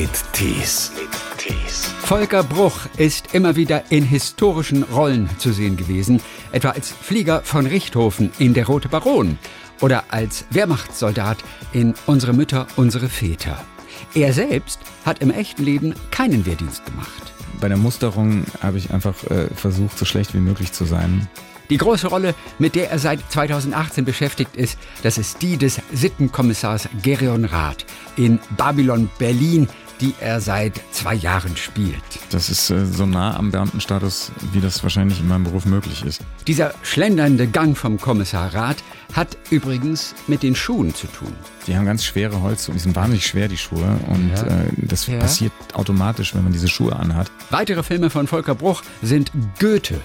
mit Tees. Volker Bruch ist immer wieder in historischen Rollen zu sehen gewesen, etwa als Flieger von Richthofen in Der Rote Baron oder als Wehrmachtssoldat in Unsere Mütter, unsere Väter. Er selbst hat im echten Leben keinen Wehrdienst gemacht. Bei der Musterung habe ich einfach äh, versucht, so schlecht wie möglich zu sein. Die große Rolle, mit der er seit 2018 beschäftigt ist, das ist die des Sittenkommissars Gerion Rath in Babylon Berlin, die er seit zwei Jahren spielt. Das ist äh, so nah am Beamtenstatus, wie das wahrscheinlich in meinem Beruf möglich ist. Dieser schlendernde Gang vom Kommissar Rath hat übrigens mit den Schuhen zu tun. Die haben ganz schwere Holz und die sind wahnsinnig schwer, die Schuhe. Und Ja. äh, das Ja. passiert automatisch, wenn man diese Schuhe anhat. Weitere Filme von Volker Bruch sind Goethe,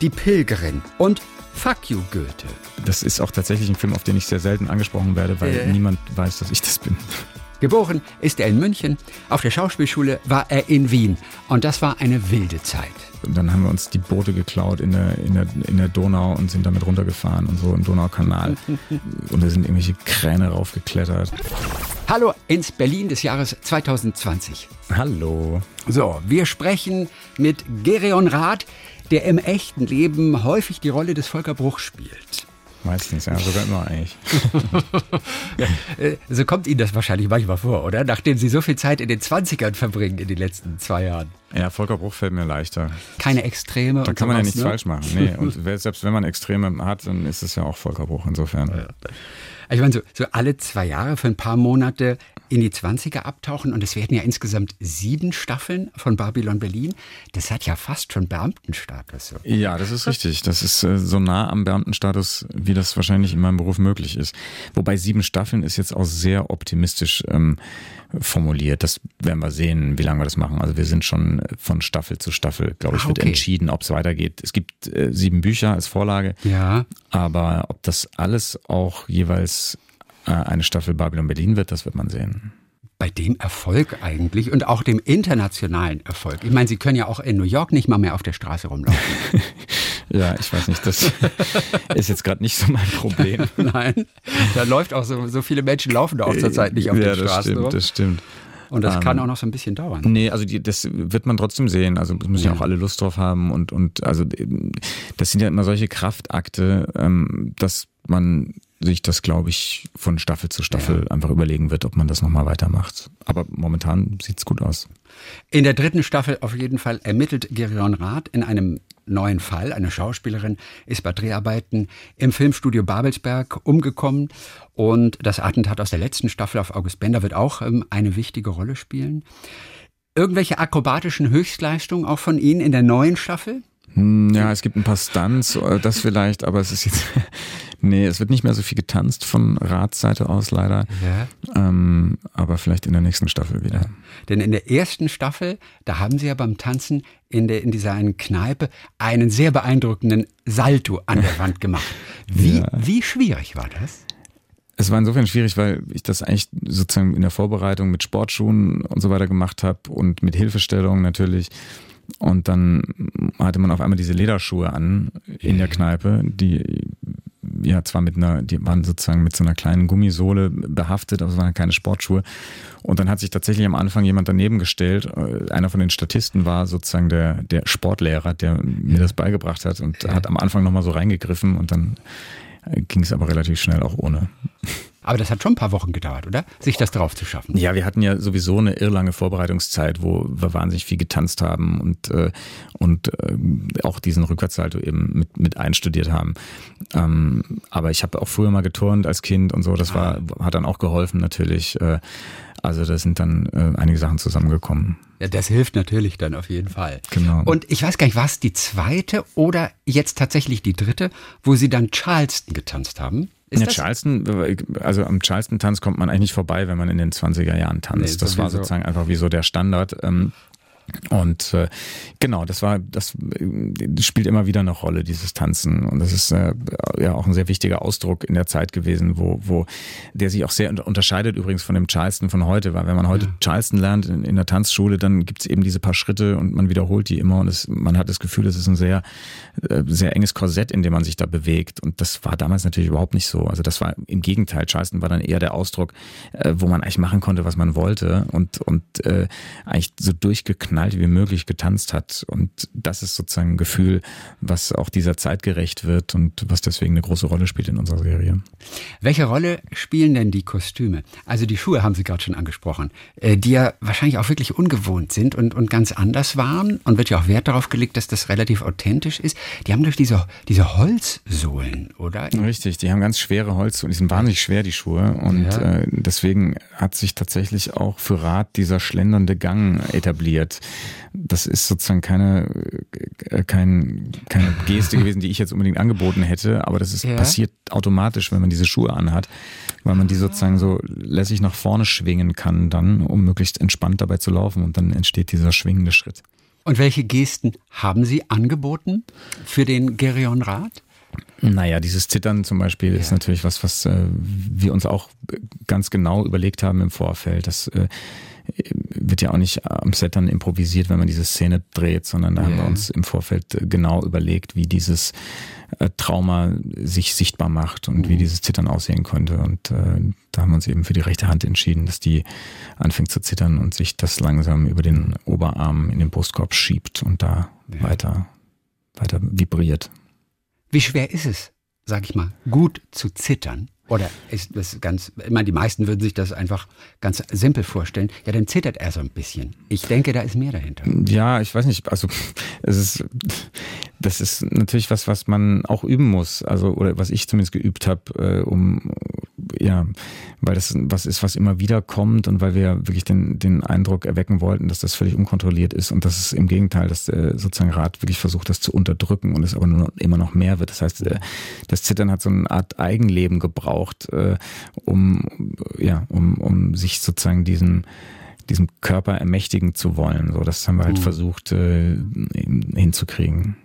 Die Pilgerin und Fuck You Goethe. Das ist auch tatsächlich ein Film, auf den ich sehr selten angesprochen werde, weil Ja. niemand weiß, dass ich das bin. Geboren ist er in München, auf der Schauspielschule war er in Wien und das war eine wilde Zeit. Und dann haben wir uns die Boote geklaut in der, in der, in der Donau und sind damit runtergefahren und so im Donaukanal. und da sind irgendwelche Kräne raufgeklettert. Hallo ins Berlin des Jahres 2020. Hallo. So, wir sprechen mit Gerion Rath, der im echten Leben häufig die Rolle des Volker Bruch spielt. Meistens, ja, sogar immer eigentlich. Äh, So kommt Ihnen das wahrscheinlich manchmal vor, oder? Nachdem Sie so viel Zeit in den 20ern verbringen in den letzten zwei Jahren. Ja, Volker Bruch fällt mir leichter. Keine Extreme. Da kann man ja nichts ne? falsch machen. Nee, und selbst wenn man Extreme hat, dann ist es ja auch Volker Bruch insofern. Ich meine, so, so alle zwei Jahre für ein paar Monate in die 20er abtauchen und es werden ja insgesamt sieben Staffeln von Babylon Berlin. Das hat ja fast schon Beamtenstatus. So. Ja, das ist richtig. Das ist äh, so nah am Beamtenstatus, wie das wahrscheinlich in meinem Beruf möglich ist. Wobei sieben Staffeln ist jetzt auch sehr optimistisch ähm, formuliert. Das werden wir sehen, wie lange wir das machen. Also wir sind schon von Staffel zu Staffel, glaube ich, Ah, wird okay. entschieden, ob es weitergeht. Es gibt äh, sieben Bücher als Vorlage, Ja. aber ob das alles auch jeweils äh, eine Staffel Babylon Berlin wird, das wird man sehen. Bei dem Erfolg eigentlich und auch dem internationalen Erfolg. Ich meine, Sie können ja auch in New York nicht mal mehr auf der Straße rumlaufen. Ja, ich weiß nicht, das ist jetzt gerade nicht so mein Problem. Nein, da läuft auch so, so viele Menschen laufen da auch zurzeit nicht auf ja, den das Straßen stimmt, das stimmt. Und das kann Ähm, auch noch so ein bisschen dauern. Nee, also die, das wird man trotzdem sehen. Also das müssen ja Ja. auch alle Lust drauf haben und und also das sind ja immer solche Kraftakte, ähm, dass man sich das, glaube ich, von Staffel zu Staffel einfach überlegen wird, ob man das nochmal weitermacht. Aber momentan sieht's gut aus. In der dritten Staffel auf jeden Fall ermittelt Gerion Rath in einem neuen Fall. Eine Schauspielerin ist bei Dreharbeiten im Filmstudio Babelsberg umgekommen und das Attentat aus der letzten Staffel auf August Bender wird auch ähm, eine wichtige Rolle spielen. Irgendwelche akrobatischen Höchstleistungen auch von Ihnen in der neuen Staffel? Hm, Ja, es gibt ein paar Stunts, äh, das vielleicht, aber es ist jetzt, nee, es wird nicht mehr so viel getanzt von Ratsseite aus leider. Ja. Ähm, aber vielleicht in der nächsten Staffel wieder. Denn in der ersten Staffel, da haben Sie ja beim Tanzen in, der, in dieser einen Kneipe einen sehr beeindruckenden Salto an der Wand gemacht. Wie, Ja. wie schwierig war das? Es war insofern schwierig, weil ich das eigentlich sozusagen in der Vorbereitung mit Sportschuhen und so weiter gemacht habe und mit Hilfestellung natürlich. Und dann hatte man auf einmal diese Lederschuhe an in der Kneipe, die ja zwar mit einer, die waren sozusagen mit so einer kleinen Gummisohle behaftet, aber es waren keine Sportschuhe. Und dann hat sich tatsächlich am Anfang jemand daneben gestellt. Äh, Einer von den Statisten war sozusagen der, der Sportlehrer, der mir das beigebracht hat und hat am Anfang nochmal so reingegriffen und dann ging es aber relativ schnell auch ohne. Aber das hat schon ein paar Wochen gedauert, oder? Sich das drauf zu schaffen. Ja, wir hatten ja sowieso eine irrlange Vorbereitungszeit, wo wir wahnsinnig viel getanzt haben und, äh, und äh, auch diesen Rückwärtssalto eben mit, mit einstudiert haben. Ähm, aber ich habe auch früher mal geturnt als Kind und so, das war, hat dann auch geholfen natürlich. Äh, also da sind dann äh, einige Sachen zusammengekommen. Ja, das hilft natürlich dann auf jeden Fall. Genau. Und ich weiß gar nicht, war es die zweite oder jetzt tatsächlich die dritte, wo Sie dann Charleston getanzt haben? Ist ja? Charleston, also am Charleston-Tanz kommt man eigentlich nicht vorbei, wenn man in den 20er Jahren tanzt. Nee, das war sozusagen einfach wie so der Standard. Und äh, genau, das war, das, das spielt immer wieder eine Rolle, dieses Tanzen. Und das ist äh, ja auch ein sehr wichtiger Ausdruck in der Zeit gewesen, wo, wo der sich auch sehr unterscheidet übrigens von dem Charleston von heute. Weil wenn man heute ja. Charleston lernt in, in der Tanzschule, dann gibt's eben diese paar Schritte und man wiederholt die immer und es, man hat das Gefühl, es ist ein sehr, äh, sehr enges Korsett, in dem man sich da bewegt. Und das war damals natürlich überhaupt nicht so. Also das war im Gegenteil. Charleston war dann eher der Ausdruck, äh, wo man eigentlich machen konnte, was man wollte und, und äh, eigentlich so durchgeknallt wie möglich getanzt hat. Und das ist sozusagen ein Gefühl, was auch dieser Zeit gerecht wird und was deswegen eine große Rolle spielt in unserer Serie. Welche Rolle spielen denn die Kostüme? Also die Schuhe haben Sie gerade schon angesprochen, äh, die ja wahrscheinlich auch wirklich ungewohnt sind und, und ganz anders waren und wird ja auch Wert darauf gelegt, dass das relativ authentisch ist. Die haben durch diese, diese Holzsohlen, oder? Richtig, die haben ganz schwere Holzsohlen, die sind wahnsinnig schwer, die Schuhe. Und ja. äh, deswegen hat sich tatsächlich auch für Rad dieser schlendernde Gang etabliert. Das ist sozusagen keine, äh, kein, keine Geste gewesen, die ich jetzt unbedingt angeboten hätte, aber das ist ja. passiert automatisch, wenn man diese Schuhe anhat, weil man die sozusagen so lässig nach vorne schwingen kann dann, um möglichst entspannt dabei zu laufen und dann entsteht dieser schwingende Schritt. Und welche Gesten haben Sie angeboten für den Gerion Rat? Naja, dieses Zittern zum Beispiel ja. ist natürlich was, was äh, wir uns auch ganz genau überlegt haben im Vorfeld. Das äh, wird ja auch nicht am Set dann improvisiert, wenn man diese Szene dreht, sondern da ja. haben wir uns im Vorfeld äh, genau überlegt, wie dieses äh, Trauma sich sichtbar macht und mhm. wie dieses Zittern aussehen könnte. Und äh, da haben wir uns eben für die rechte Hand entschieden, dass die anfängt zu zittern und sich das langsam über den Oberarm in den Brustkorb schiebt und da ja. weiter, weiter vibriert. Wie schwer ist es, sag ich mal, gut zu zittern? Oder ist das ganz, ich meine, die meisten würden sich das einfach ganz simpel vorstellen. Ja, dann zittert er so ein bisschen. Ich denke, da ist mehr dahinter. Ja, ich weiß nicht. Also, es ist, das ist natürlich was, was man auch üben muss. Also, oder was ich zumindest geübt habe, äh, um, ja, weil das was ist, was immer wieder kommt und weil wir wirklich den, den Eindruck erwecken wollten, dass das völlig unkontrolliert ist und dass es im Gegenteil, dass der sozusagen Rat wirklich versucht, das zu unterdrücken und es aber nur immer noch mehr wird. Das heißt, äh, das Zittern hat so eine Art Eigenleben gebraucht, äh, um, ja, um, um sich sozusagen diesen, diesem Körper ermächtigen zu wollen. So, das haben wir halt mhm. versucht äh, hinzukriegen.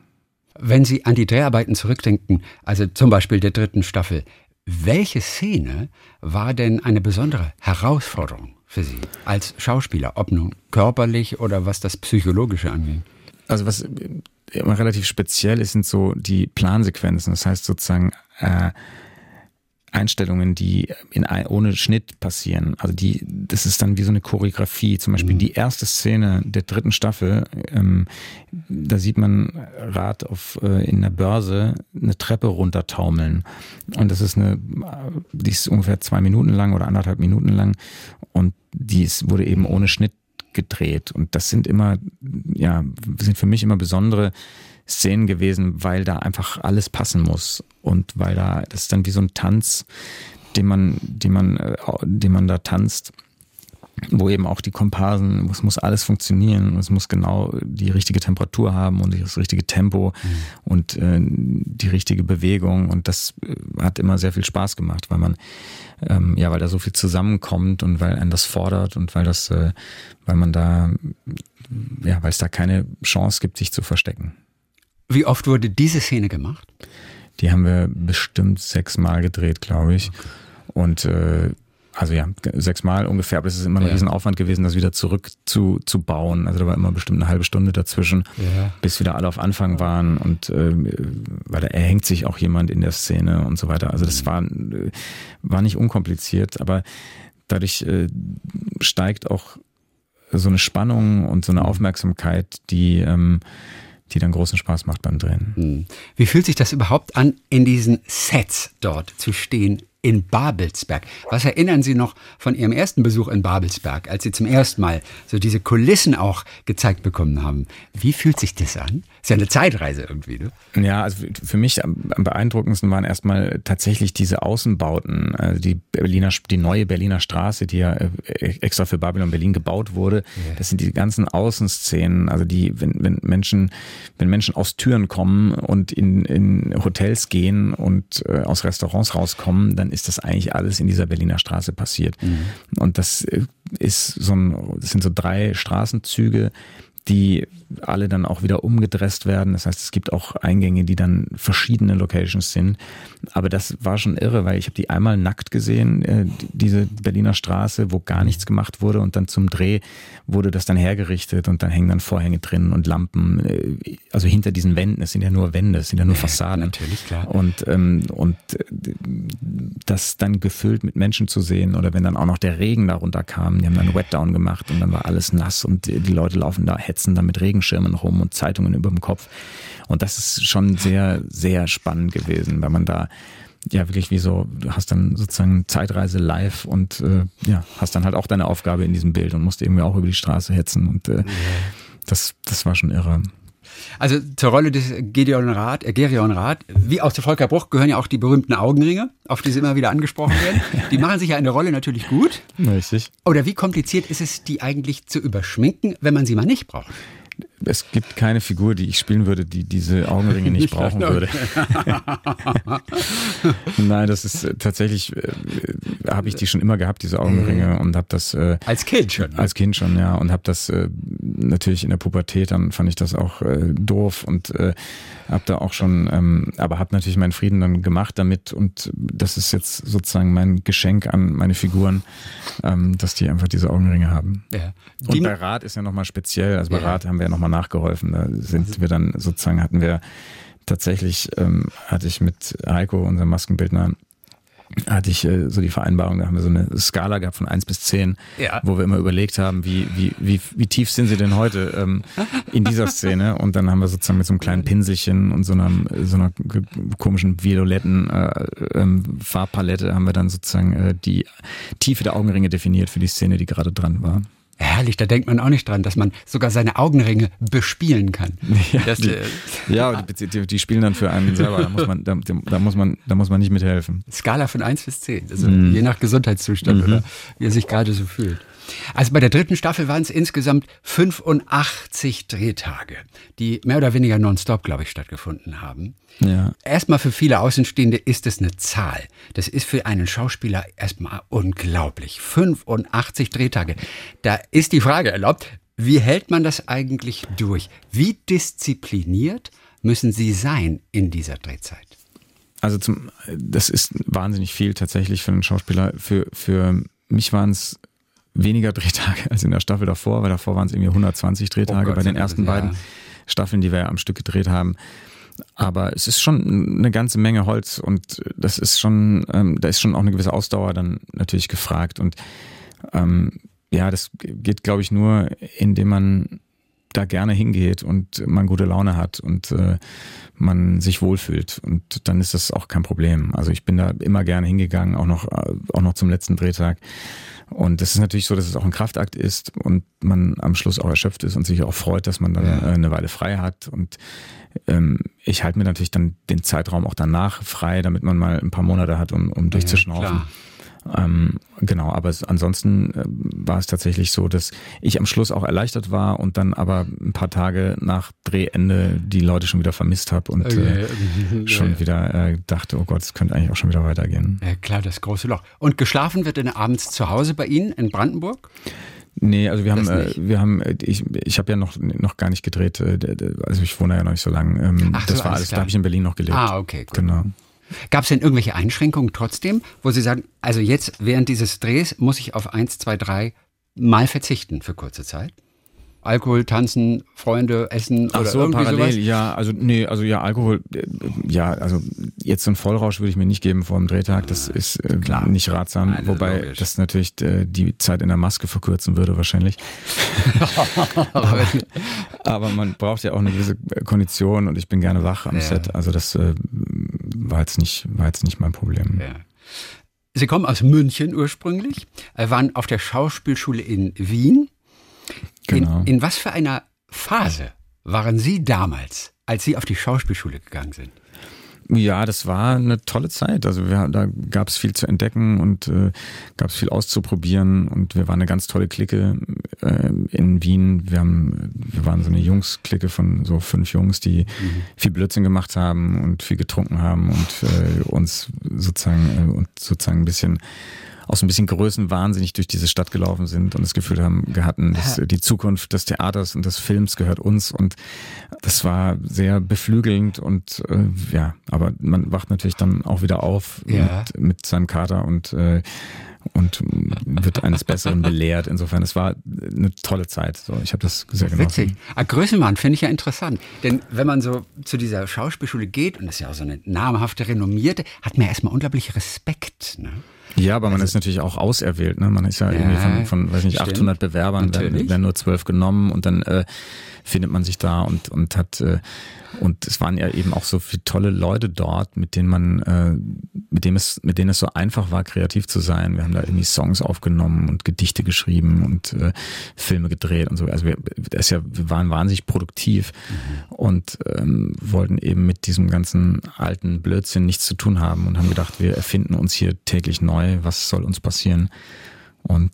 Wenn Sie an die Dreharbeiten zurückdenken, also zum Beispiel der dritten Staffel, welche Szene war denn eine besondere Herausforderung für Sie als Schauspieler, ob nun körperlich oder was das Psychologische angeht? Also was immer relativ speziell ist, sind so die Plansequenzen. Das heißt sozusagen äh, Einstellungen, die in, ohne Schnitt passieren. Also die, das ist dann wie so eine Choreografie. Zum Beispiel mhm. die erste Szene der dritten Staffel, ähm, da sieht man Rad auf äh, in der Börse eine Treppe runtertaumeln. Und das ist eine, die ist ungefähr zwei Minuten lang oder anderthalb Minuten lang. Und die ist, wurde eben ohne Schnitt gedreht. Und das sind immer, ja, sind für mich immer besondere Szenen gewesen, weil da einfach alles passen muss und weil da das ist dann wie so ein Tanz, den man, den man, äh, den man da tanzt, wo eben auch die Komparsen, es muss alles funktionieren, es muss genau die richtige Temperatur haben und das richtige Tempo mhm. und äh, die richtige Bewegung und das äh, hat immer sehr viel Spaß gemacht, weil man ähm, ja, weil da so viel zusammenkommt und weil einen das fordert und weil das, äh, weil man da ja, weil es da keine Chance gibt, sich zu verstecken. Wie oft wurde diese Szene gemacht? Die haben wir bestimmt sechsmal gedreht, glaube ich. Okay. Und äh, also ja, sechsmal ungefähr, aber es ist immer ein ja. Riesenaufwand gewesen, das wieder zurück zu, zu bauen. Also da war immer bestimmt eine halbe Stunde dazwischen, ja. bis wieder alle auf Anfang waren und äh, weil da erhängt sich auch jemand in der Szene und so weiter. Also das war, war nicht unkompliziert, aber dadurch äh, steigt auch so eine Spannung und so eine mhm. Aufmerksamkeit, die ähm, die dann großen Spaß macht beim Drehen. Hm. Wie fühlt sich das überhaupt an, in diesen Sets dort zu stehen, in Babelsberg. Was erinnern Sie noch von Ihrem ersten Besuch in Babelsberg, als Sie zum ersten Mal so diese Kulissen auch gezeigt bekommen haben? Wie fühlt sich das an? Ist ja eine Zeitreise irgendwie, ne? Ja, also für mich am beeindruckendsten waren erstmal tatsächlich diese Außenbauten, also die Berliner, die neue Berliner Straße, die ja äh, extra für Babylon Berlin gebaut wurde. Ja. Das sind die ganzen Außenszenen, also die, wenn, wenn Menschen, wenn Menschen aus Türen kommen und in, in Hotels gehen und äh, aus Restaurants rauskommen, dann ist das eigentlich alles in dieser Berliner Straße passiert. Mhm. Und das äh, ist so ein, das sind so drei Straßenzüge, die alle dann auch wieder umgedresst werden. Das heißt, es gibt auch Eingänge, die dann verschiedene Locations sind. Aber das war schon irre, weil ich habe die einmal nackt gesehen, äh, diese Berliner Straße, wo gar nichts gemacht wurde und dann zum Dreh wurde das dann hergerichtet und dann hängen dann Vorhänge drin und Lampen, äh, also hinter diesen Wänden, es sind ja nur Wände, es sind ja nur Fassaden. natürlich, klar. Und, ähm, und äh, das dann gefüllt mit Menschen zu sehen oder wenn dann auch noch der Regen darunter kam, die haben dann Wetdown gemacht und dann war alles nass und die Leute laufen da, hetzen da mit Regenschirmen rum und Zeitungen über dem Kopf. Und das ist schon sehr, sehr spannend gewesen, weil man da ja wirklich wie so, du hast dann sozusagen Zeitreise live und äh, ja, hast dann halt auch deine Aufgabe in diesem Bild und musst irgendwie auch über die Straße hetzen und äh, das, das war schon irre. Also zur Rolle des Gedeon Rath, äh, Gerion Rath, wie auch zu Volker Bruch gehören ja auch die berühmten Augenringe, auf die sie immer wieder angesprochen werden. Die machen sich ja eine Rolle natürlich gut. Richtig. Oder wie kompliziert ist es, die eigentlich zu überschminken, wenn man sie mal nicht braucht? Es gibt keine Figur, die ich spielen würde, die diese Augenringe nicht brauchen würde. Nein, das ist äh, tatsächlich, äh, habe ich die schon immer gehabt, diese Augenringe mhm. und habe das äh, als Kind schon. Ne? Als Kind schon, ja, und habe das äh, natürlich in der Pubertät dann fand ich das auch äh, doof und äh, habe da auch schon, ähm, aber habe natürlich meinen Frieden dann gemacht damit und das ist jetzt sozusagen mein Geschenk an meine Figuren, ähm, dass die einfach diese Augenringe haben. Ja. Und bei Rat ist ja nochmal speziell, also bei ja. Rat haben wir ja nochmal nachgeholfen. Da sind wir dann sozusagen, hatten wir tatsächlich, ähm, hatte ich mit Heiko, unserem Maskenbildner, hatte ich äh, so die Vereinbarung, da haben wir so eine Skala gehabt von eins bis zehn, ja. wo wir immer überlegt haben, wie, wie, wie, wie tief sind sie denn heute ähm, in dieser Szene? Und dann haben wir sozusagen mit so einem kleinen Pinselchen und so einer, so einer komischen violetten äh, ähm, Farbpalette haben wir dann sozusagen äh, die Tiefe der Augenringe definiert für die Szene, die gerade dran war. Herrlich, da denkt man auch nicht dran, dass man sogar seine Augenringe bespielen kann. Ja, das, die, äh, ja die, die, die, spielen dann für einen selber. Da muss man, da, da, muss man, da muss man nicht mithelfen. Skala von 1 bis 10, also mhm. je nach Gesundheitszustand mhm. oder wie er sich gerade so fühlt. Also bei der dritten Staffel waren es insgesamt 85 Drehtage, die mehr oder weniger nonstop, glaube ich, stattgefunden haben. Ja. Erstmal für viele Außenstehende ist es eine Zahl. Das ist für einen Schauspieler erstmal unglaublich. 85 Drehtage. Da ist die Frage erlaubt, wie hält man das eigentlich durch? Wie diszipliniert müssen Sie sein in dieser Drehzeit? Also zum, das ist wahnsinnig viel tatsächlich für einen Schauspieler. Für, für mich waren es weniger Drehtage als in der Staffel davor, weil davor waren es irgendwie 120 Drehtage oh bei den ersten das, beiden Staffeln, die wir am Stück gedreht haben. Aber es ist schon eine ganze Menge Holz und das ist schon, ähm, da ist schon auch eine gewisse Ausdauer dann natürlich gefragt. Und ähm, ja, das geht, glaube ich, nur, indem man da gerne hingeht und man gute Laune hat und äh, man sich wohlfühlt und dann ist das auch kein Problem. Also ich bin da immer gerne hingegangen, auch noch äh, auch noch zum letzten Drehtag und das ist natürlich so, dass es auch ein Kraftakt ist und man am Schluss auch erschöpft ist und sich auch freut, dass man dann ja. Äh, eine Weile frei hat. Und ähm, ich halte mir natürlich dann den Zeitraum auch danach frei, damit man mal ein paar Monate hat, um, um durchzuschnaufen. Ja, ähm, genau, aber es, ansonsten äh, war es tatsächlich so, dass ich am Schluss auch erleichtert war und dann aber ein paar Tage nach Drehende die Leute schon wieder vermisst habe und okay. äh, schon wieder äh, dachte, oh Gott, es könnte eigentlich auch schon wieder weitergehen. Ja, klar, das große Loch. Und geschlafen wird dann abends zu Hause bei Ihnen in Brandenburg? Nee, also wir haben, äh, wir haben, äh, ich, ich habe ja noch noch gar nicht gedreht, äh, also ich wohne ja noch nicht so lange. Ähm, Ach, das so, war alles, klar. da habe ich in Berlin noch gelebt. Ah, okay, gut. Genau. Gab es denn irgendwelche Einschränkungen trotzdem, wo Sie sagen, also jetzt während dieses Drehs muss ich auf eins, zwei, drei mal verzichten für kurze Zeit? Alkohol, Tanzen, Freunde, Essen Ach oder so, irgendwie parallel, sowas? ja, also nee, also ja, Alkohol, äh, ja, also jetzt so ein Vollrausch würde ich mir nicht geben vor dem Drehtag, das ist äh, Klar. nicht ratsam, Nein, wobei logisch. das natürlich äh, die Zeit in der Maske verkürzen würde wahrscheinlich. aber, aber, man braucht ja auch eine gewisse Kondition und ich bin gerne wach am ja. Set, also das äh, war jetzt nicht, war jetzt nicht mein Problem. Ja. Sie kommen aus München ursprünglich, äh, waren auf der Schauspielschule in Wien Genau. In, in was für einer Phase waren Sie damals, als Sie auf die Schauspielschule gegangen sind? Ja, das war eine tolle Zeit. Also wir, da gab es viel zu entdecken und äh, gab es viel auszuprobieren und wir waren eine ganz tolle Clique äh, in Wien. Wir haben, wir waren so eine Jungs-Clique von so fünf Jungs, die mhm. viel Blödsinn gemacht haben und viel getrunken haben und äh, uns sozusagen äh, und sozusagen ein bisschen auch so ein bisschen größenwahnsinnig durch diese Stadt gelaufen sind und das Gefühl haben, hatten, dass die Zukunft des Theaters und des Films gehört uns und das war sehr beflügelnd und äh, ja, aber man wacht natürlich dann auch wieder auf ja. mit, mit seinem Kater und äh, und wird eines Besseren belehrt. Insofern, es war eine tolle Zeit. So, ich habe das sehr genossen. Witzig. Ah, Größenwahn finde ich ja interessant. Denn wenn man so zu dieser Schauspielschule geht, und das ist ja auch so eine namhafte, renommierte, hat man ja erstmal unglaublich Respekt. Ne? Ja, aber man also, ist natürlich auch auserwählt. Ne? Man ist ja, ja irgendwie von, von weiß nicht, stimmt, 800 Bewerbern, werden, werden, nur zwölf genommen und dann äh, findet man sich da und, und hat äh, und es waren ja eben auch so viele tolle Leute dort, mit denen man, äh, mit dem es, mit denen es so einfach war, kreativ zu sein. Wir haben da irgendwie Songs aufgenommen und Gedichte geschrieben und äh, Filme gedreht und so. Also wir, das ist ja, wir waren wahnsinnig produktiv mhm. und ähm, wollten eben mit diesem ganzen alten Blödsinn nichts zu tun haben und haben gedacht, wir erfinden uns hier täglich neu. Was soll uns passieren? Und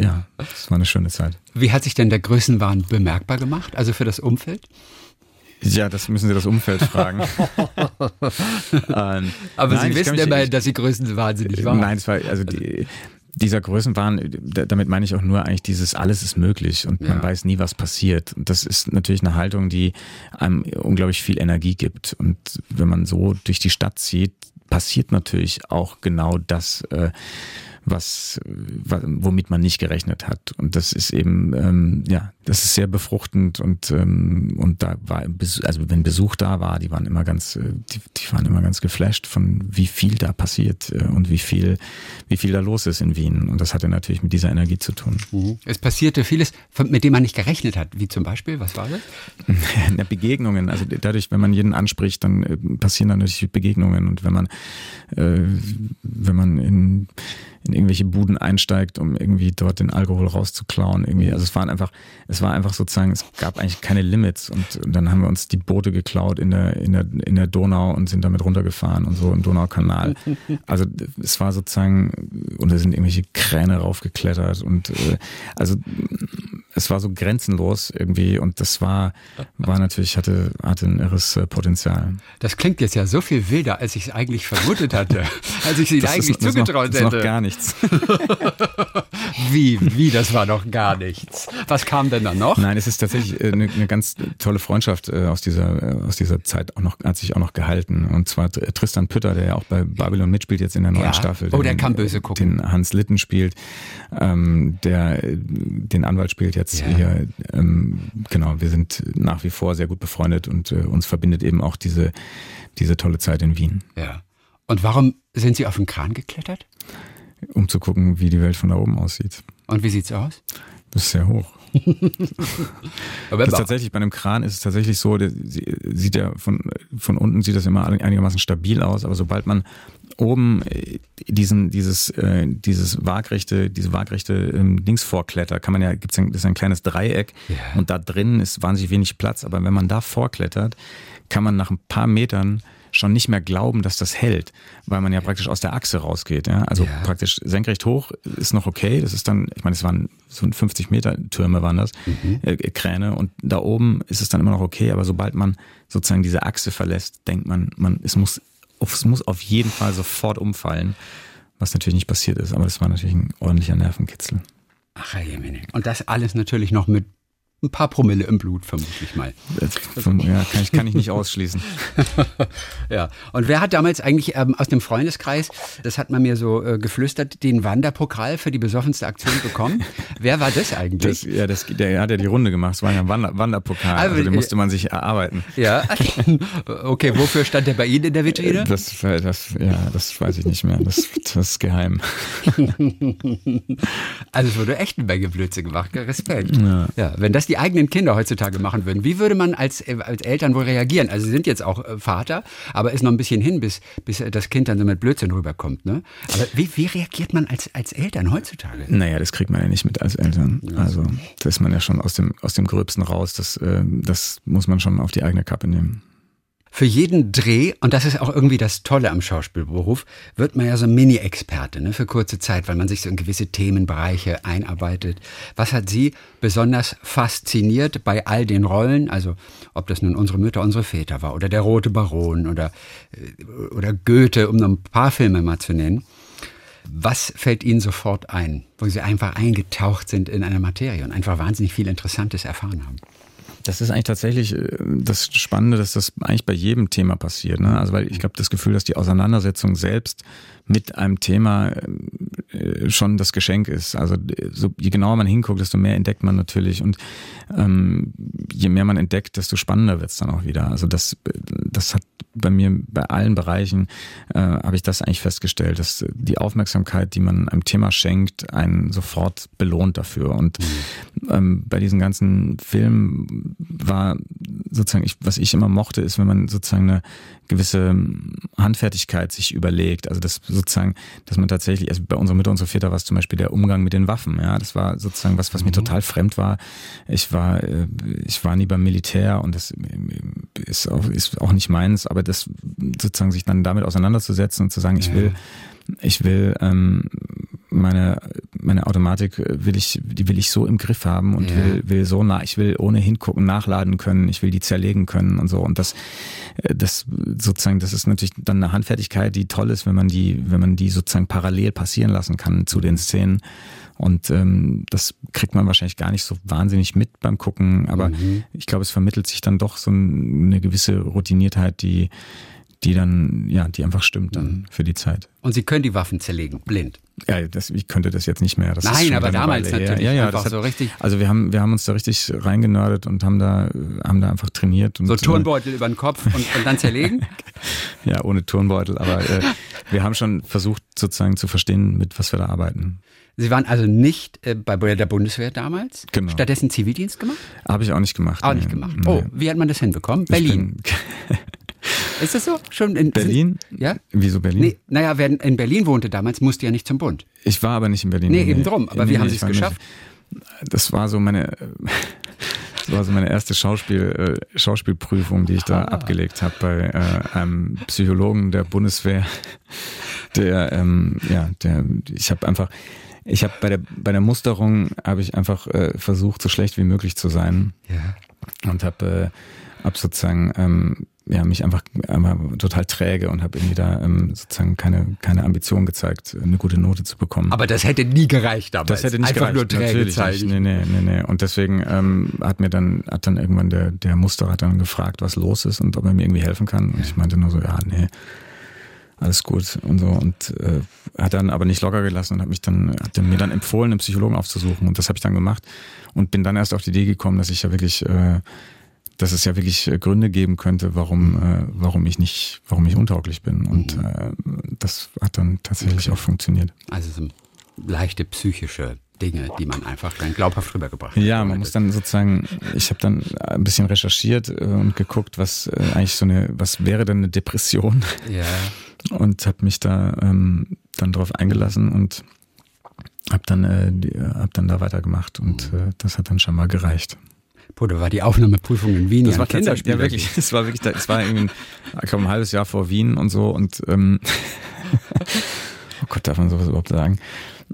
ja, es war eine schöne Zeit. Wie hat sich denn der Größenwahn bemerkbar gemacht, also für das Umfeld? Ja, das müssen Sie das Umfeld fragen. ähm, Aber nein, Sie wissen immerhin, dass Sie größenwahnsinnig waren. Nein, es war, also die, dieser Größenwahn, damit meine ich auch nur eigentlich dieses alles ist möglich und ja. man weiß nie, was passiert. Und das ist natürlich eine Haltung, die einem unglaublich viel Energie gibt. Und wenn man so durch die Stadt zieht, passiert natürlich auch genau das, äh, was, womit man nicht gerechnet hat. Und das ist eben, ähm, ja, das ist sehr befruchtend und ähm, und da war, also wenn Besuch da war, die waren immer ganz, äh, die, die waren immer ganz geflasht von wie viel da passiert äh, und wie viel, wie viel da los ist in Wien. Und das hatte natürlich mit dieser Energie zu tun. Mhm. Es passierte vieles, mit dem man nicht gerechnet hat. Wie zum Beispiel, was war das? Ja, Begegnungen. Also dadurch, wenn man jeden anspricht, dann äh, passieren dann natürlich Begegnungen. Und wenn man, äh, wenn man in in irgendwelche Buden einsteigt, um irgendwie dort den Alkohol rauszuklauen. Irgendwie. Also es waren einfach, es war einfach sozusagen, es gab eigentlich keine Limits und, und dann haben wir uns die Boote geklaut in der, in der, in der Donau und sind damit runtergefahren und so im Donaukanal. Also es war sozusagen, und da sind irgendwelche Kräne raufgeklettert und äh, also es war so grenzenlos irgendwie und das war, war natürlich, hatte, hatte ein irres äh, Potenzial. Das klingt jetzt ja so viel wilder, als ich es eigentlich vermutet hatte, als ich es Ihnen eigentlich ist, zugetraut das hätte. Das ist noch gar nichts. wie, wie, das war noch gar nichts. Was kam denn dann noch? Nein, es ist tatsächlich eine, äh, eine ganz tolle Freundschaft äh, aus dieser, aus dieser Zeit auch noch, hat sich auch noch gehalten. Und zwar Tristan Pütter, der ja auch bei Babylon mitspielt jetzt in der neuen ja. Staffel. Oh, der kann böse gucken. Den Hans Litten spielt, ähm, der den Anwalt spielt jetzt jetzt ja. hier, ähm, genau, wir sind nach wie vor sehr gut befreundet und äh, uns verbindet eben auch diese, diese tolle Zeit in Wien. Ja. Und warum sind Sie auf den Kran geklettert? Um zu gucken, wie die Welt von da oben aussieht. Und wie sieht's aus? Das ist sehr hoch. Aber das tatsächlich bei einem Kran ist es tatsächlich so, der sieht ja von, von unten sieht das immer einigermaßen stabil aus, aber sobald man oben äh, diesen, dieses, äh, dieses waagrechte, diese waagrechte ähm, Dings vorklettert, kann man ja, gibt's ein, das ist ein kleines Dreieck ja. und da drin ist wahnsinnig wenig Platz, aber wenn man da vorklettert, kann man nach ein paar Metern schon nicht mehr glauben, dass das hält, weil man ja praktisch aus der Achse rausgeht. Ja? Also ja. praktisch senkrecht hoch ist noch okay. Das ist dann, ich meine, es waren so 50 Meter Türme waren das, mhm. äh, Kräne und da oben ist es dann immer noch okay. Aber sobald man sozusagen diese Achse verlässt, denkt man, man es muss, es muss auf jeden Fall sofort umfallen, was natürlich nicht passiert ist. Aber das war natürlich ein ordentlicher Nervenkitzel. Ach, Herr Und das alles natürlich noch mit ein paar Promille im Blut, vermutlich mal. Ja, kann ich, kann ich nicht ausschließen. ja, und wer hat damals eigentlich ähm, aus dem Freundeskreis, das hat man mir so äh, geflüstert, den Wanderpokal für die besoffenste Aktion bekommen? wer war das eigentlich? Das, ja, das, der hat ja die Runde gemacht, es war ja ein Wander, Wanderpokal, also, den musste man sich erarbeiten. Ja, okay, wofür stand der bei Ihnen in der Vitrine? Das, das, ja, das weiß ich nicht mehr, das, das ist geheim. also es wurde echt ein Menge Blödsinn gemacht, Respekt. Ja. ja, wenn das die eigenen Kinder heutzutage machen würden, wie würde man als, äh, als Eltern wohl reagieren? Also Sie sind jetzt auch äh, Vater, aber ist noch ein bisschen hin, bis, bis das Kind dann so mit Blödsinn rüberkommt. Ne? Aber wie, wie reagiert man als, als Eltern heutzutage? Naja, das kriegt man ja nicht mit als Eltern. Also da ist man ja schon aus dem, aus dem Gröbsten raus. Das, äh, das muss man schon auf die eigene Kappe nehmen für jeden Dreh, und das ist auch irgendwie das Tolle am Schauspielberuf, wird man ja so Mini-Experte ne, für kurze Zeit, weil man sich so in gewisse Themenbereiche einarbeitet. Was hat Sie besonders fasziniert bei all den Rollen? Also ob das nun unsere Mütter, unsere Väter war oder der Rote Baron oder, äh, oder Goethe, um noch ein paar Filme mal zu nennen. Was fällt Ihnen sofort ein, wo Sie einfach eingetaucht sind in eine Materie und einfach wahnsinnig viel Interessantes erfahren haben? Das ist eigentlich tatsächlich äh, das Spannende, dass das eigentlich bei jedem Thema passiert. Ne? Also weil ich habe das Gefühl, dass die Auseinandersetzung selbst mit einem Thema äh, schon das Geschenk ist. Also so, je genauer man hinguckt, desto mehr entdeckt man natürlich und ähm, je mehr man entdeckt, desto spannender wird's dann auch wieder. Also das, das hat bei mir bei allen Bereichen äh, habe ich das eigentlich festgestellt, dass die Aufmerksamkeit, die man einem Thema schenkt, einen sofort belohnt dafür. Und mhm. ähm, bei diesen ganzen Filmen war sozusagen, ich, was ich immer mochte, ist, wenn man sozusagen eine gewisse Handfertigkeit sich überlegt. Also das sozusagen, dass man tatsächlich, also bei unserer Mutter und so Väter war es zum Beispiel der Umgang mit den Waffen. Ja, das war sozusagen was, was mhm. mir total fremd war. Ich war, äh, ich war nie beim Militär und das ist auch, ist auch nicht meins, aber das sozusagen sich dann damit auseinanderzusetzen und zu sagen, ich will, ich will ähm, meine meine Automatik will ich die will ich so im Griff haben und ja. will will so nah ich will ohne hingucken nachladen können ich will die zerlegen können und so und das äh, das sozusagen das ist natürlich dann eine Handfertigkeit die toll ist wenn man die wenn man die sozusagen parallel passieren lassen kann zu den Szenen und ähm, das kriegt man wahrscheinlich gar nicht so wahnsinnig mit beim Gucken aber mhm. ich glaube es vermittelt sich dann doch so eine gewisse Routiniertheit die die dann, ja, die einfach stimmt dann mhm. für die Zeit. Und Sie können die Waffen zerlegen, blind. Ja, das, ich könnte das jetzt nicht mehr. Das Nein, aber damals natürlich ja, ja, einfach hat, so richtig. Also wir haben, wir haben uns da richtig reingenördet und haben da, haben da einfach trainiert. Und, so Turnbeutel über den Kopf und, und dann zerlegen? ja, ohne Turnbeutel, aber äh, wir haben schon versucht sozusagen zu verstehen, mit was wir da arbeiten. Sie waren also nicht äh, bei der Bundeswehr damals? Genau. Stattdessen Zivildienst gemacht? Habe ich auch nicht gemacht. Auch nee. nicht gemacht. Oh, wie hat man das hinbekommen? Berlin. Ist das so? Schon in Berlin? Sind, ja? Wieso Berlin? Nee, naja, wer in Berlin wohnte damals, musste ja nicht zum Bund. Ich war aber nicht in Berlin. Nee, nee eben drum. Aber nee, wie haben Sie es geschafft? Nicht. Das war so meine, das war so meine erste Schauspiel, äh, Schauspielprüfung, die ich da ah. abgelegt habe bei äh, einem Psychologen der Bundeswehr. Der, ähm, ja, der, ich habe einfach, ich habe bei der bei der Musterung habe ich einfach äh, versucht, so schlecht wie möglich zu sein. Ja. Und habe äh, hab sozusagen ähm, ja, mich einfach, einfach total träge und habe irgendwie da ähm, sozusagen keine, keine Ambition gezeigt, eine gute Note zu bekommen. Aber das hätte nie gereicht damals. Das hätte nicht einfach gereicht. nur träge Natürlich zeigen. Nee, nee, nee, nee. Und deswegen ähm, hat mir dann, hat dann irgendwann der, der Musterer hat dann gefragt, was los ist und ob er mir irgendwie helfen kann. Und ich meinte nur so, ja, nee, alles gut und so. Und äh, hat dann aber nicht locker gelassen und hat mich dann, hat mir dann empfohlen, einen Psychologen aufzusuchen. Und das habe ich dann gemacht und bin dann erst auf die Idee gekommen, dass ich ja wirklich äh, dass es ja wirklich äh, Gründe geben könnte, warum, äh, warum ich nicht, warum ich untauglich bin. Und mhm. äh, das hat dann tatsächlich okay. auch funktioniert. Also so leichte psychische Dinge, die man einfach dann glaubhaft rübergebracht hat. Ja, man muss dann sozusagen, ich habe dann ein bisschen recherchiert äh, und geguckt, was äh, eigentlich so eine, was wäre denn eine Depression? Ja. Und habe mich da ähm, dann drauf eingelassen und habe dann, äh, hab dann da weitergemacht und mhm. äh, das hat dann schon mal gereicht. Boah, da war die Aufnahmeprüfung in Wien. Das war Kinderspiel. Ja, wirklich. Das war wirklich, das war irgendwie, glaube, ein halbes Jahr vor Wien und so und, ähm, oh Gott, darf man sowas überhaupt sagen?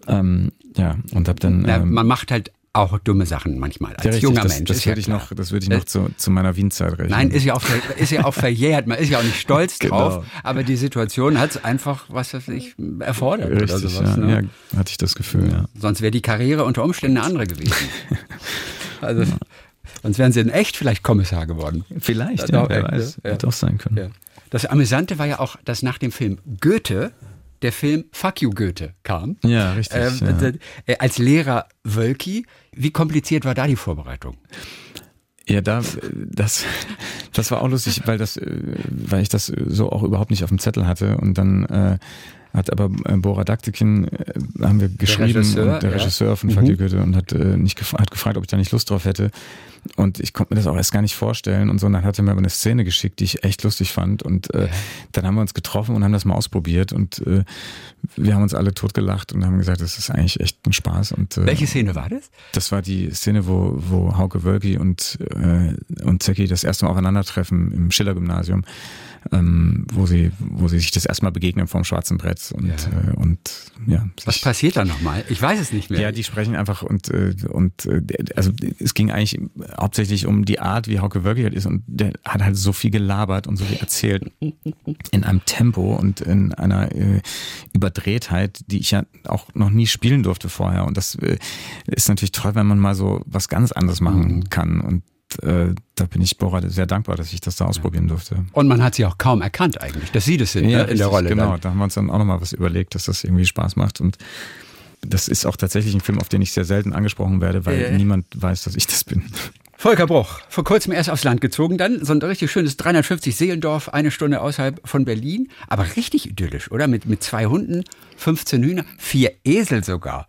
Ähm, ja, und hab dann. Ja, ähm, man macht halt auch dumme Sachen manchmal als ja, richtig, junger das, Mensch. Das würde ich noch, das würde ich noch zu, zu meiner Wien-Zeit rechnen. Nein, ist ja auch, ist ja auch verjährt. Man ist ja auch nicht stolz genau. drauf. Aber die Situation hat es einfach, was weiß ich, erfordert richtig, oder sowas. Ja, ne? ja, hatte ich das Gefühl, ja. Sonst wäre die Karriere unter Umständen eine andere gewesen. also, Sonst wären sie in echt vielleicht Kommissar geworden. Vielleicht, ja, wer weiß. Ja. Hätte auch sein können. Ja. Das Amüsante war ja auch, dass nach dem Film Goethe der Film Fuck You Goethe kam. Ja, richtig. Ähm, ja. Äh, als Lehrer Wölki. Wie kompliziert war da die Vorbereitung? Ja, da das das war auch lustig, weil das weil ich das so auch überhaupt nicht auf dem Zettel hatte und dann äh, hat aber äh, Bora Daktikin, äh, haben wir geschrieben, der Regisseur, und der Regisseur ja. von Fuck mhm. Goethe und hat, äh, nicht hat gefragt, ob ich da nicht Lust drauf hätte. Und ich konnte mir das auch erst gar nicht vorstellen. Und so, und dann hat er mir aber eine Szene geschickt, die ich echt lustig fand. Und äh, dann haben wir uns getroffen und haben das mal ausprobiert. Und äh, wir haben uns alle totgelacht und haben gesagt, das ist eigentlich echt ein Spaß. Und, äh, Welche Szene war das? Das war die Szene, wo, wo Hauke Wölki und, äh, und Zecki das erste Mal aufeinandertreffen im Schiller-Gymnasium ähm, wo sie, wo sie sich das erstmal begegnen vom schwarzen Brett und, ja. Äh, und ja. Was passiert da nochmal? Ich weiß es nicht mehr. Ja, die sprechen einfach und, äh, und äh, also es ging eigentlich hauptsächlich um die Art, wie Hauke wirklich ist. Und der hat halt so viel gelabert und so viel erzählt in einem Tempo und in einer äh, Überdrehtheit, die ich ja auch noch nie spielen durfte vorher. Und das äh, ist natürlich toll, wenn man mal so was ganz anderes machen mhm. kann. Und äh, da bin ich Bora sehr dankbar, dass ich das da ausprobieren durfte. Und man hat sie auch kaum erkannt eigentlich, dass sie das sind ja, ne, in richtig, der Rolle. Genau, dann. da haben wir uns dann auch nochmal was überlegt, dass das irgendwie Spaß macht und das ist auch tatsächlich ein Film, auf den ich sehr selten angesprochen werde, weil äh. niemand weiß, dass ich das bin. Volker Bruch, vor kurzem erst aufs Land gezogen, dann so ein richtig schönes 350 Seelendorf, eine Stunde außerhalb von Berlin, aber richtig idyllisch, oder? Mit, mit zwei Hunden, 15 Hühner, vier Esel sogar.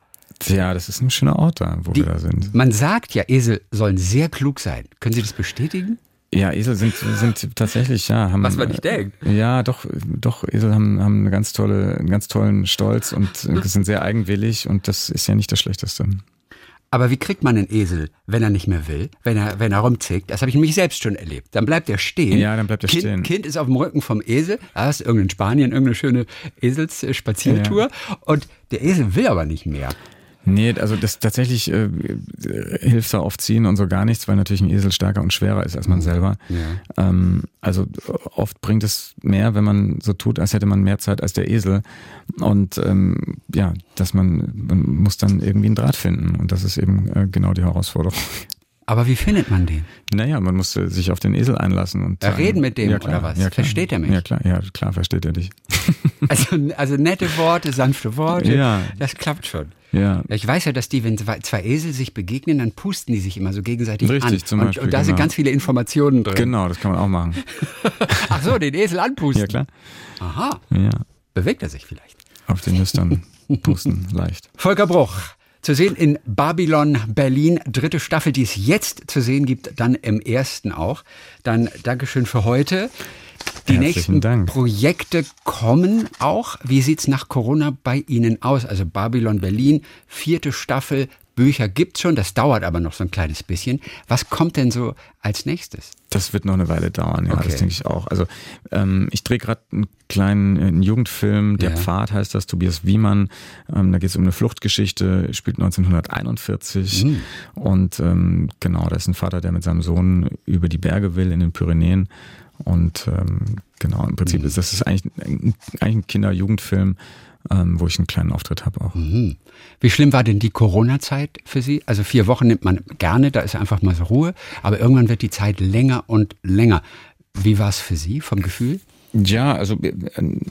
Ja, das ist ein schöner Ort da, wo Die, wir da sind. Man sagt ja, Esel sollen sehr klug sein. Können Sie das bestätigen? Ja, Esel sind, sind tatsächlich, ja, haben. Was man nicht denkt. Ja, doch, doch, Esel haben, haben eine ganz tolle, einen ganz tollen Stolz und sind sehr eigenwillig und das ist ja nicht das Schlechteste. Aber wie kriegt man einen Esel, wenn er nicht mehr will, wenn er, wenn er rumzickt? Das habe ich nämlich selbst schon erlebt. Dann bleibt er stehen. Ja, dann bleibt er kind, stehen. Kind ist auf dem Rücken vom Esel. Da ist irgendein Spanien, irgendeine schöne Eselsspaziertour. Ja. Und der Esel will aber nicht mehr. Nee, also das tatsächlich äh, hilft da auf Ziehen und so gar nichts, weil natürlich ein Esel stärker und schwerer ist als man mhm. selber. Ja. Ähm, also oft bringt es mehr, wenn man so tut, als hätte man mehr Zeit als der Esel. Und ähm, ja, dass man, man muss dann irgendwie einen Draht finden. Und das ist eben äh, genau die Herausforderung. Aber wie findet man den? Naja, man muss sich auf den Esel einlassen und sagen, reden mit dem ja, klar, oder was? Ja, versteht er mich? Ja klar, ja klar versteht er dich. Also, also nette Worte, sanfte Worte, ja. das klappt schon. Ja. Ich weiß ja, dass die, wenn zwei Esel sich begegnen, dann pusten die sich immer so gegenseitig Richtig, an. Zum Beispiel, und, und da genau. sind ganz viele Informationen drin. Genau, das kann man auch machen. Ach so, den Esel anpusten. Ja klar. Aha. Ja. Bewegt er sich vielleicht? Auf den Nüstern pusten leicht. Volker Bruch. Zu sehen in Babylon Berlin, dritte Staffel, die es jetzt zu sehen gibt, dann im ersten auch. Dann Dankeschön für heute. Die nächsten Dank. Projekte kommen auch. Wie sieht's nach Corona bei Ihnen aus? Also Babylon Berlin, vierte Staffel, Bücher gibt's schon, das dauert aber noch so ein kleines bisschen. Was kommt denn so als nächstes? Das wird noch eine Weile dauern, ja, okay. das denke ich auch. Also ähm, ich drehe gerade einen kleinen einen Jugendfilm, Der ja. Pfad heißt das, Tobias Wiemann. Ähm, da geht es um eine Fluchtgeschichte, spielt 1941 mhm. und ähm, genau, da ist ein Vater, der mit seinem Sohn über die Berge will in den Pyrenäen und ähm, genau, im Prinzip mhm. ist das ist eigentlich, eigentlich ein Kinder-Jugendfilm ähm, wo ich einen kleinen Auftritt habe auch. Mhm. Wie schlimm war denn die Corona-Zeit für Sie? Also vier Wochen nimmt man gerne, da ist einfach mal so Ruhe, aber irgendwann wird die Zeit länger und länger. Wie war es für Sie vom Gefühl? Ja, also,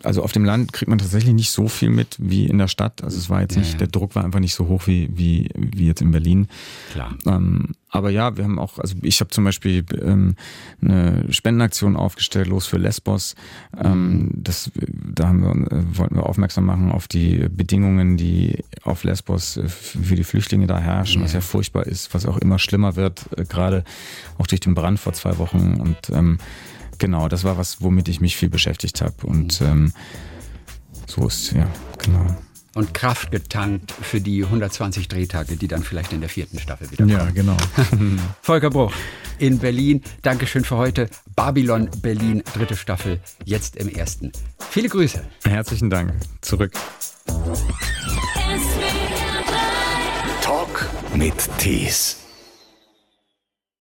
also auf dem Land kriegt man tatsächlich nicht so viel mit wie in der Stadt. Also es war jetzt nicht, ja, ja. der Druck war einfach nicht so hoch wie, wie, wie jetzt in Berlin. Klar. Ähm, aber ja, wir haben auch, also ich habe zum Beispiel ähm, eine Spendenaktion aufgestellt, los für Lesbos. Ähm, mhm. das, da haben wir, äh, wollten wir aufmerksam machen auf die Bedingungen, die auf Lesbos äh, für die Flüchtlinge da herrschen, ja. was ja furchtbar ist, was auch immer schlimmer wird, äh, gerade auch durch den Brand vor zwei Wochen. Und ähm, Genau, das war was, womit ich mich viel beschäftigt habe. Und mhm. ähm, so ist, ja, genau. Und Kraft getankt für die 120 Drehtage, die dann vielleicht in der vierten Staffel wieder kommen. Ja, genau. Volker Bruch in Berlin. Dankeschön für heute. Babylon Berlin, dritte Staffel, jetzt im ersten. Viele Grüße. Herzlichen Dank. Zurück. Talk mit Tees.